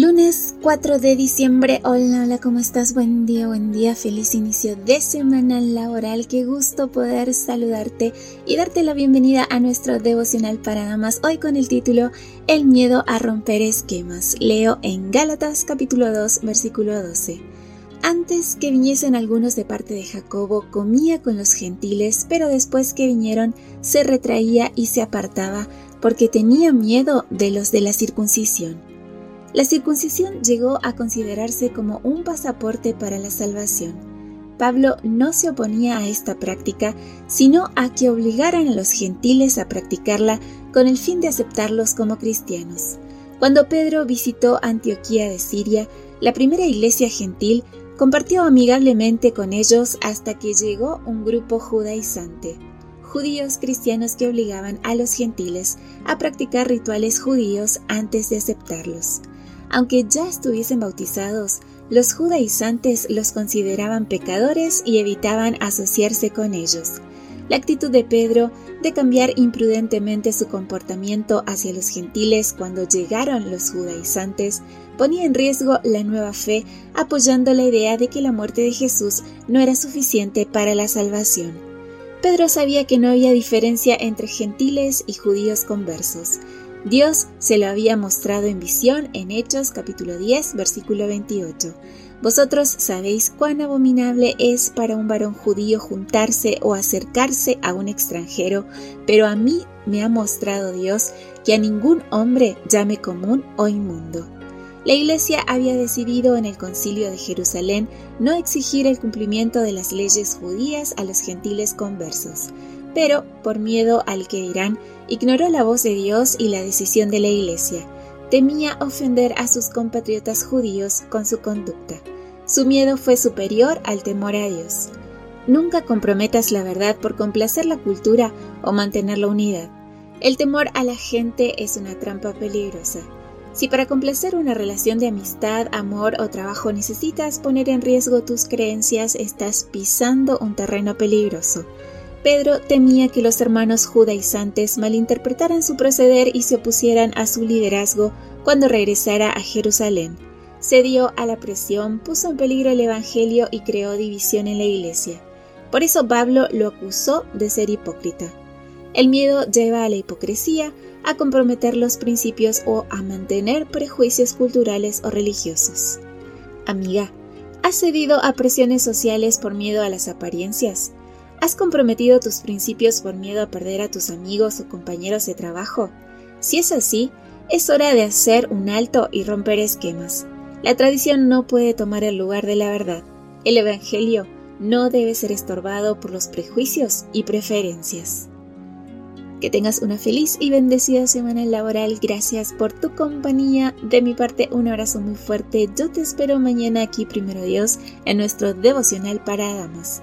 Lunes 4 de diciembre, hola, hola, ¿cómo estás? Buen día, buen día, feliz inicio de semana laboral, qué gusto poder saludarte y darte la bienvenida a nuestro devocional para damas, hoy con el título El miedo a romper esquemas. Leo en Gálatas capítulo 2, versículo 12. Antes que viniesen algunos de parte de Jacobo, comía con los gentiles, pero después que vinieron, se retraía y se apartaba, porque tenía miedo de los de la circuncisión la circuncisión llegó a considerarse como un pasaporte para la salvación. Pablo no se oponía a esta práctica, sino a que obligaran a los gentiles a practicarla con el fin de aceptarlos como cristianos. Cuando Pedro visitó Antioquía de Siria, la primera iglesia gentil compartió amigablemente con ellos hasta que llegó un grupo judaizante, judíos cristianos que obligaban a los gentiles a practicar rituales judíos antes de aceptarlos. Aunque ya estuviesen bautizados, los judaizantes los consideraban pecadores y evitaban asociarse con ellos. La actitud de Pedro de cambiar imprudentemente su comportamiento hacia los gentiles cuando llegaron los judaizantes ponía en riesgo la nueva fe, apoyando la idea de que la muerte de Jesús no era suficiente para la salvación. Pedro sabía que no había diferencia entre gentiles y judíos conversos. Dios se lo había mostrado en visión en Hechos capítulo 10 versículo 28. Vosotros sabéis cuán abominable es para un varón judío juntarse o acercarse a un extranjero, pero a mí me ha mostrado Dios que a ningún hombre llame común o inmundo. La Iglesia había decidido en el concilio de Jerusalén no exigir el cumplimiento de las leyes judías a los gentiles conversos, pero por miedo al que dirán, Ignoró la voz de Dios y la decisión de la Iglesia. Temía ofender a sus compatriotas judíos con su conducta. Su miedo fue superior al temor a Dios. Nunca comprometas la verdad por complacer la cultura o mantener la unidad. El temor a la gente es una trampa peligrosa. Si para complacer una relación de amistad, amor o trabajo necesitas poner en riesgo tus creencias, estás pisando un terreno peligroso. Pedro temía que los hermanos judaizantes malinterpretaran su proceder y se opusieran a su liderazgo cuando regresara a Jerusalén. Cedió a la presión, puso en peligro el Evangelio y creó división en la iglesia. Por eso Pablo lo acusó de ser hipócrita. El miedo lleva a la hipocresía, a comprometer los principios o a mantener prejuicios culturales o religiosos. Amiga, ¿has cedido a presiones sociales por miedo a las apariencias? ¿Has comprometido tus principios por miedo a perder a tus amigos o compañeros de trabajo? Si es así, es hora de hacer un alto y romper esquemas. La tradición no puede tomar el lugar de la verdad. El Evangelio no debe ser estorbado por los prejuicios y preferencias. Que tengas una feliz y bendecida semana laboral. Gracias por tu compañía. De mi parte, un abrazo muy fuerte. Yo te espero mañana aquí, primero Dios, en nuestro devocional para damas.